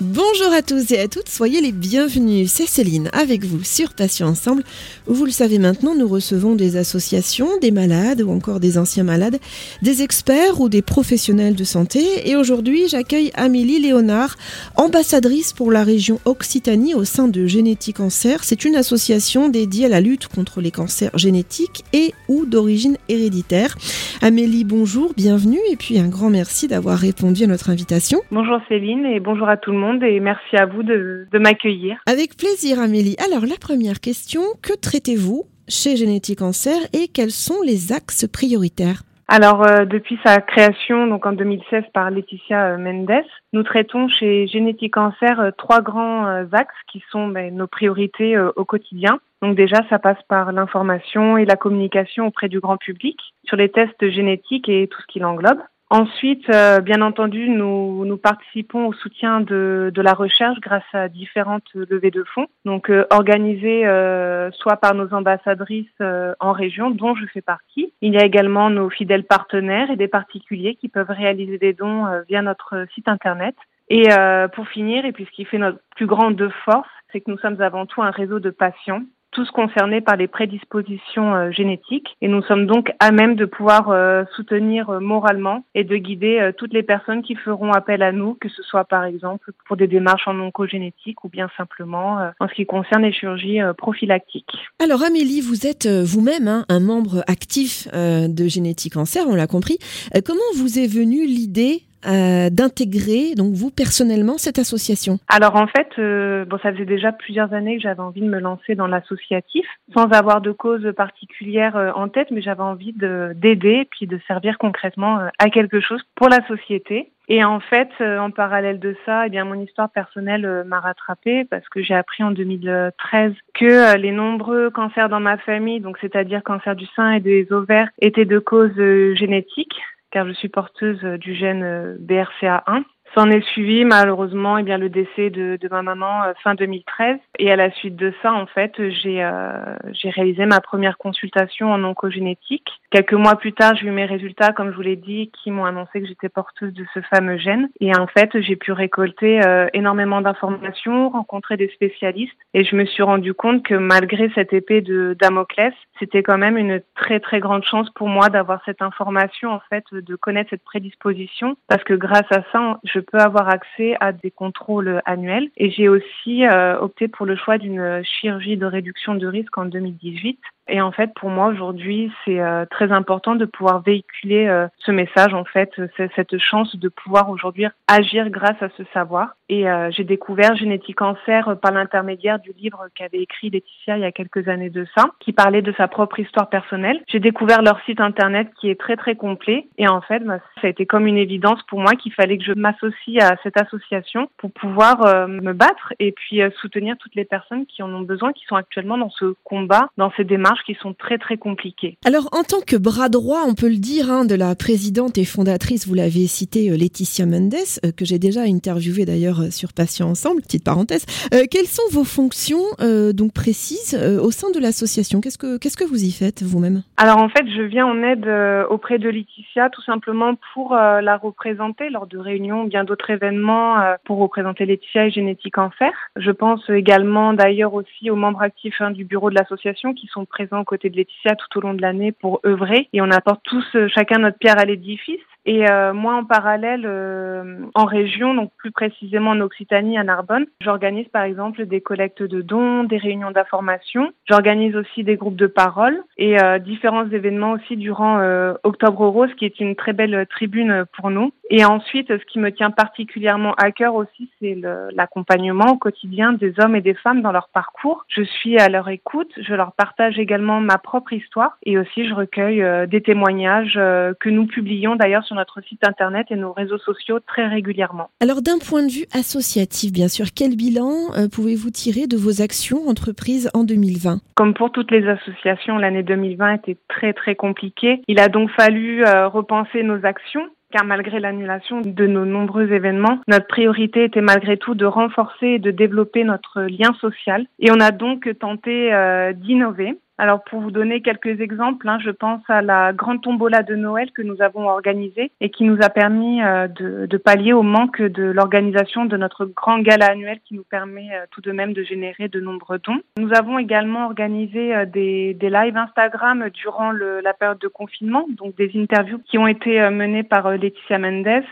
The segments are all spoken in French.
Bonjour à tous et à toutes, soyez les bienvenus. C'est Céline avec vous sur Patients Ensemble, vous le savez maintenant, nous recevons des associations, des malades ou encore des anciens malades, des experts ou des professionnels de santé. Et aujourd'hui, j'accueille Amélie Léonard, ambassadrice pour la région Occitanie au sein de Génétique Cancer. C'est une association dédiée à la lutte contre les cancers génétiques et ou d'origine héréditaire. Amélie, bonjour, bienvenue et puis un grand merci d'avoir répondu à notre invitation. Bonjour Céline et bonjour à tout le monde et merci à vous de, de m'accueillir. Avec plaisir Amélie. Alors la première question, que traitez-vous chez Génétique Cancer et quels sont les axes prioritaires? Alors, euh, depuis sa création, donc en 2016 par Laetitia euh, Mendes, nous traitons chez Génétique Cancer euh, trois grands euh, axes qui sont ben, nos priorités au quotidien. Donc déjà, ça passe par l'information et la communication auprès du grand public sur les tests génétiques et tout ce qui l'englobe. Ensuite, euh, bien entendu, nous, participons au soutien de, la recherche grâce à différentes levées de fonds, donc euh, organisées euh, soit par nos ambassadrices euh, en région, dont je fais partie. Il y a également nos fidèles partenaires et des particuliers qui peuvent réaliser des dons via notre site internet. Et pour finir, et puis ce qui fait notre plus grande force, c'est que nous sommes avant tout un réseau de patients tous concernés par les prédispositions euh, génétiques et nous sommes donc à même de pouvoir euh, soutenir euh, moralement et de guider toutes les personnes qui feront appel à nous, que ce soit par exemple pour des démarches en oncogénétique ou bien simplement en ce qui concerne les chirurgies prophylactiques. Alors Amélie, vous êtes vous-même hein, un membre actif de Génétique Cancer, on l'a compris. comment vous est venue l'idée euh, d'intégrer, donc vous personnellement, cette association Alors en fait, euh, bon, ça faisait déjà plusieurs années que j'avais envie de me lancer dans l'associatif, sans avoir de cause particulière euh, en tête, mais j'avais envie d'aider puis de servir concrètement à quelque chose pour la société. Et en fait, en parallèle de ça, eh bien mon histoire personnelle m'a rattrapée parce que j'ai appris en 2013 que les nombreux cancers dans ma famille, donc c'est-à-dire cancer du sein et des ovaires, étaient de cause génétique car je suis porteuse du gène euh, BRCA1. S'en est suivi malheureusement eh bien le décès de, de ma maman euh, fin 2013 et à la suite de ça en fait j'ai euh, j'ai réalisé ma première consultation en oncogénétique. Quelques mois plus tard j'ai eu mes résultats comme je vous l'ai dit qui m'ont annoncé que j'étais porteuse de ce fameux gène. Et en fait j'ai pu récolter euh, énormément d'informations, rencontrer des spécialistes. Et je me suis rendu compte que malgré cette épée de Damoclès c'était quand même une très très grande chance pour moi d'avoir cette information en fait de connaître cette prédisposition. Parce que grâce à ça je je peux avoir accès à des contrôles annuels. Et j'ai aussi euh, opté pour le choix d'une chirurgie de réduction de risque en 2018 et en fait, pour moi aujourd'hui, c'est euh, très important de pouvoir véhiculer euh, ce message, en fait, cette chance de pouvoir aujourd'hui agir grâce à ce savoir. Et euh, j'ai découvert Génétique Cancer par l'intermédiaire du livre qu'avait écrit Laetitia il y a quelques années de ça, qui parlait de sa propre histoire personnelle. J'ai découvert leur site internet qui est très très complet. Et en fait, bah, ça a été comme une évidence pour moi qu'il fallait que je m'associe à cette association pour pouvoir me battre et puis soutenir toutes les personnes qui en ont besoin, qui sont actuellement dans ce combat, dans ces démarches qui sont très très compliquées. Alors en tant que bras droit, on peut le dire, hein, de la présidente et fondatrice, vous l'avez cité, euh, Laetitia Mendes, euh, que j'ai déjà interviewé d'ailleurs euh, sur Patients Ensemble, petite parenthèse. Euh, quelles sont vos fonctions euh, donc précises euh, au sein de l'association? Qu'est-ce que qu'est-ce que vous y faites vous-même? Alors en fait, je viens en aide auprès de Laetitia tout simplement pour la représenter lors de réunions, bien d'autres événements pour représenter Laetitia et Génétique Cancer. Je pense également d'ailleurs aussi aux membres actifs hein, du bureau de l'association qui sont présents présents aux côtés de Laetitia tout au long de l'année pour œuvrer et on apporte tous euh, chacun notre pierre à l'édifice. Et euh, moi, en parallèle, euh, en région, donc plus précisément en Occitanie, à Narbonne, j'organise par exemple des collectes de dons, des réunions d'information. J'organise aussi des groupes de parole et euh, différents événements aussi durant euh, Octobre Rose, qui est une très belle tribune pour nous. Et ensuite, ce qui me tient particulièrement à cœur aussi, c'est l'accompagnement au quotidien des hommes et des femmes dans leur parcours. Je suis à leur écoute, je leur partage également ma propre histoire et aussi je recueille euh, des témoignages euh, que nous publions d'ailleurs sur notre site internet et nos réseaux sociaux très régulièrement. Alors d'un point de vue associatif, bien sûr, quel bilan euh, pouvez-vous tirer de vos actions entreprises en 2020 Comme pour toutes les associations, l'année 2020 était très très compliquée. Il a donc fallu euh, repenser nos actions car malgré l'annulation de nos nombreux événements, notre priorité était malgré tout de renforcer et de développer notre lien social. Et on a donc tenté euh, d'innover Alors pour vous donner quelques exemples, hein, je pense à la grande tombola de Noël que nous avons organisée et qui nous a permis euh, de, pallier au manque de l'organisation de notre grand gala annuel qui nous permet euh, tout de même de générer de nombreux dons. Nous avons également organisé euh, des, lives Instagram durant la période de confinement, donc des interviews qui ont été menées par Laetitia Mendes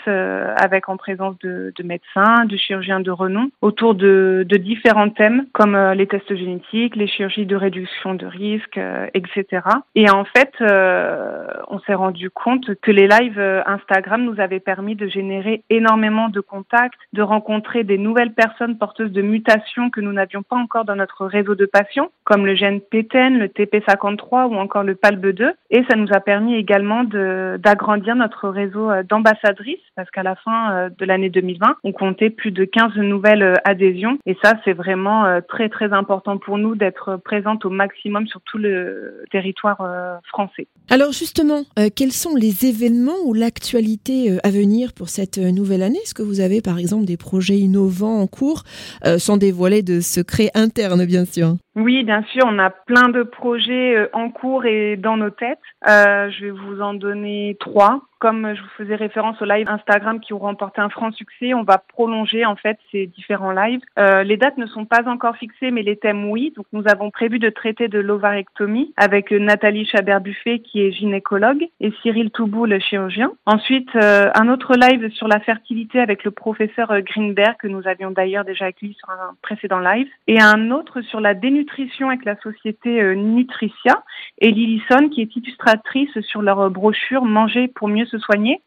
avec en présence de, de, médecins, de chirurgiens de renom autour de, de différents thèmes comme les tests génétiques, les chirurgies de réduction de risque, etc. Et en fait, on s'est rendu compte que les lives Instagram nous avaient permis de générer énormément de contacts, de rencontrer des nouvelles personnes porteuses de mutations que nous n'avions pas encore dans notre réseau de patients, comme le gène PTEN, le TP53 ou encore le PALB2. Et ça nous a permis également d'agrandir notre réseau euh, d'ambassadrices, parce qu'à la fin euh, de l'année 2020, on comptait plus de 15 nouvelles euh, adhésions. Et ça, c'est vraiment très, très important pour nous d'être présente au maximum sur tout le territoire français. Alors justement, quels sont les événements ou l'actualité à venir pour cette nouvelle année? Est-ce que vous avez par exemple des projets innovants en cours, euh, sans dévoiler de secrets internes bien sûr? Oui, bien sûr, on a plein de projets euh, en cours et dans nos têtes. Euh, je vais vous en donner trois comme je vous faisais référence aux lives Instagram qui ont remporté un franc succès, on va prolonger en fait ces différents lives. Euh, les dates ne sont pas encore fixées, mais les thèmes oui. Donc nous avons prévu de traiter de l'ovarectomie avec Nathalie Chabert-Buffet qui est gynécologue et Cyril Toubou le chirurgien. Ensuite euh, un autre live sur la fertilité avec le professeur Greenberg que nous avions d'ailleurs déjà accueilli sur un précédent live et un autre sur la dénutrition avec la société euh, Nutricia et Lillison qui est illustratrice sur leur brochure Manger pour mieux se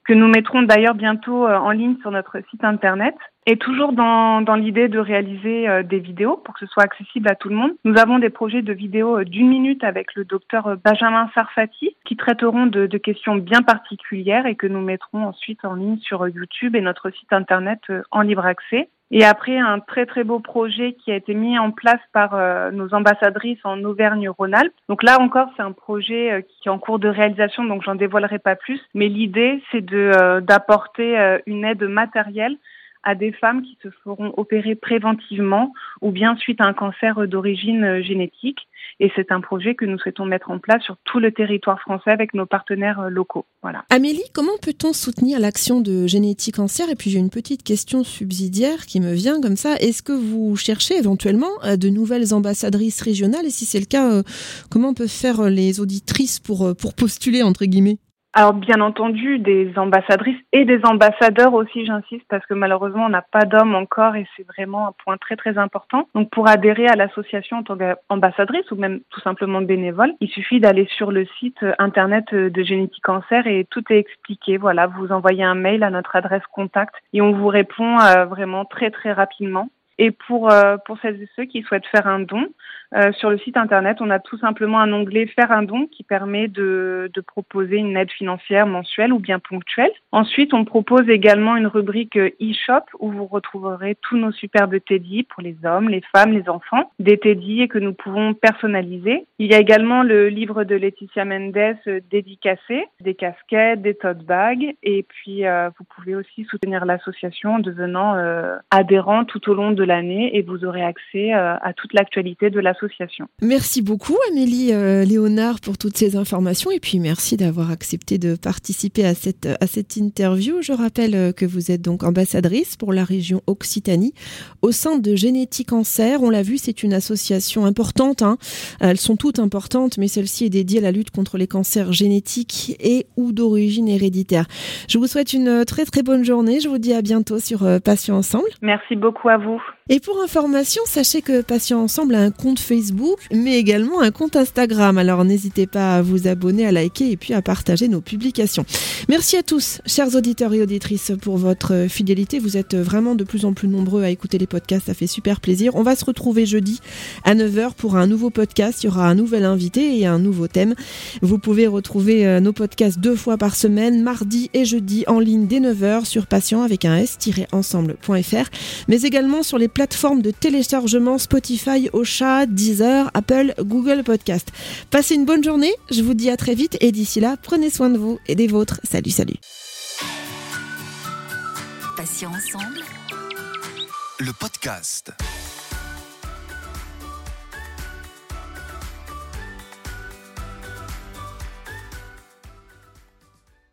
que nous mettrons d'ailleurs bientôt euh, en ligne sur notre site internet. Et toujours dans, dans l'idée de réaliser euh, des vidéos pour que ce soit accessible à tout le monde, nous avons des projets de vidéos euh, d'une minute avec le docteur Benjamin Sarfati qui traiteront de, de, questions bien particulières et que nous mettrons ensuite en ligne sur YouTube et notre site internet en libre accès. Et après, un très très beau projet qui a été mis en place par euh, nos ambassadrices en Auvergne-Rhône-Alpes. Donc là encore, c'est un projet euh, qui est en cours de réalisation, donc j'en dévoilerai pas plus. Mais l'idée, c'est de euh, d'apporter une aide matérielle à des femmes qui se feront opérer préventivement ou bien suite à un cancer d'origine génétique. Et c'est un projet que nous souhaitons mettre en place sur tout le territoire français avec nos partenaires euh, locaux. Amélie, comment peut-on soutenir l'action de Génétique Cancer? Et puis j'ai une petite question subsidiaire qui me vient comme ça. Est-ce que vous cherchez éventuellement euh, de nouvelles ambassadrices régionales? Et si c'est le cas, euh, comment peuvent faire les auditrices pour, pour postuler, entre guillemets? Alors bien entendu, des ambassadrices et des ambassadeurs aussi, j'insiste, parce que malheureusement, on n'a pas d'hommes encore et c'est vraiment un point très très important. Donc pour adhérer à l'association en tant qu'ambassadrice ou même tout simplement bénévole, il suffit d'aller sur le site internet de Génétique Cancer et tout est expliqué. Voilà, vous envoyez un mail à notre adresse contact et on vous répond euh, vraiment très très rapidement. Et pour, euh, pour celles et ceux qui souhaitent faire un don, euh, sur le site internet, on a tout simplement un onglet Faire un don qui permet de, de, proposer une aide financière mensuelle ou bien ponctuelle. Ensuite, on propose également une rubrique euh, e-shop où vous retrouverez tous nos superbes teddy pour les hommes, les femmes, les enfants, des teddy que nous pouvons personnaliser. Il y a également le livre de Laetitia Mendes euh, dédicacé, des casquettes, des tote bags et puis euh, vous pouvez aussi soutenir l'association en devenant euh, adhérent tout au long de l'année et vous aurez accès à toute l'actualité de l'association Merci beaucoup Amélie euh, Léonard pour toutes ces informations et puis merci d'avoir accepté de participer à cette, à cette interview. Je rappelle euh, que vous êtes donc ambassadrice pour la région Occitanie au sein de Génétique Cancer. On l'a vu, c'est une association importante. Hein. Elles sont toutes importantes, mais celle-ci est dédiée à la lutte contre les cancers génétiques et ou d'origine héréditaire. Je vous souhaite une très très bonne journée. Je vous dis à bientôt sur euh, Passion Ensemble. Merci beaucoup à vous. Et pour information, sachez que Patient Ensemble a un compte Facebook, mais également un compte Instagram. Alors n'hésitez pas à vous abonner, à liker et puis à partager nos publications. Merci à tous, chers auditeurs et auditrices, pour votre fidélité. Vous êtes vraiment de plus en plus nombreux à écouter les podcasts, ça fait super plaisir. On va se retrouver jeudi à 9h pour un nouveau podcast. Il y aura un nouvel invité et un nouveau thème. Vous pouvez retrouver euh, nos podcasts deux fois par semaine, mardi et jeudi en ligne dès 9h sur patient avec un s-ensemble.fr, mais également sur les plateformes de téléchargement Spotify, Ocha, Deezer, Apple, Google Podcast. Passez une bonne journée, je vous dis à très vite et d'ici là, prenez soin de vous et des vôtres. Salut, salut. Patient ensemble. Le podcast.